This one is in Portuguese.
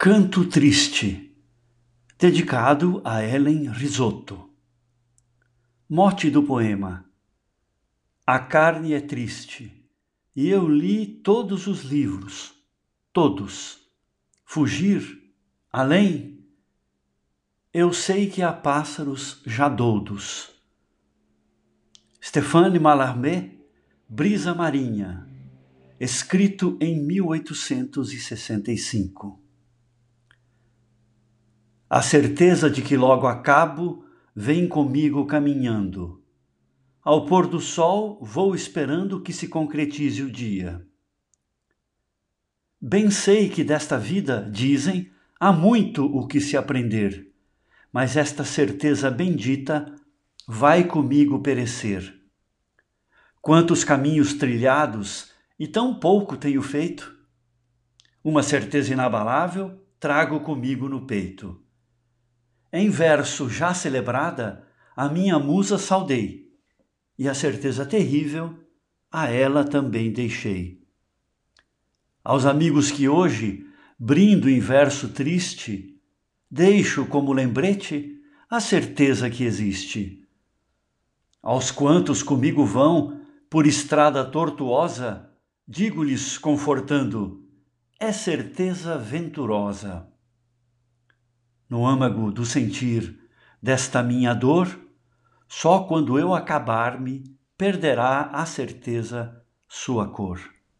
Canto Triste, dedicado a Ellen Risotto. Mote do poema: A carne é triste, e eu li todos os livros, todos. Fugir, além, eu sei que há pássaros já doudos. Stéphane Mallarmé, Brisa Marinha, escrito em 1865. A certeza de que logo acabo vem comigo caminhando. Ao pôr do sol, vou esperando que se concretize o dia. Bem sei que desta vida, dizem, há muito o que se aprender, mas esta certeza bendita vai comigo perecer. Quantos caminhos trilhados e tão pouco tenho feito? Uma certeza inabalável trago comigo no peito em verso já celebrada, a minha musa saudei, e a certeza terrível a ela também deixei. Aos amigos que hoje brindo em verso triste, deixo como lembrete a certeza que existe. Aos quantos comigo vão por estrada tortuosa, digo-lhes confortando: é certeza venturosa no âmago do sentir desta minha dor, só quando eu acabar-me perderá a certeza sua cor.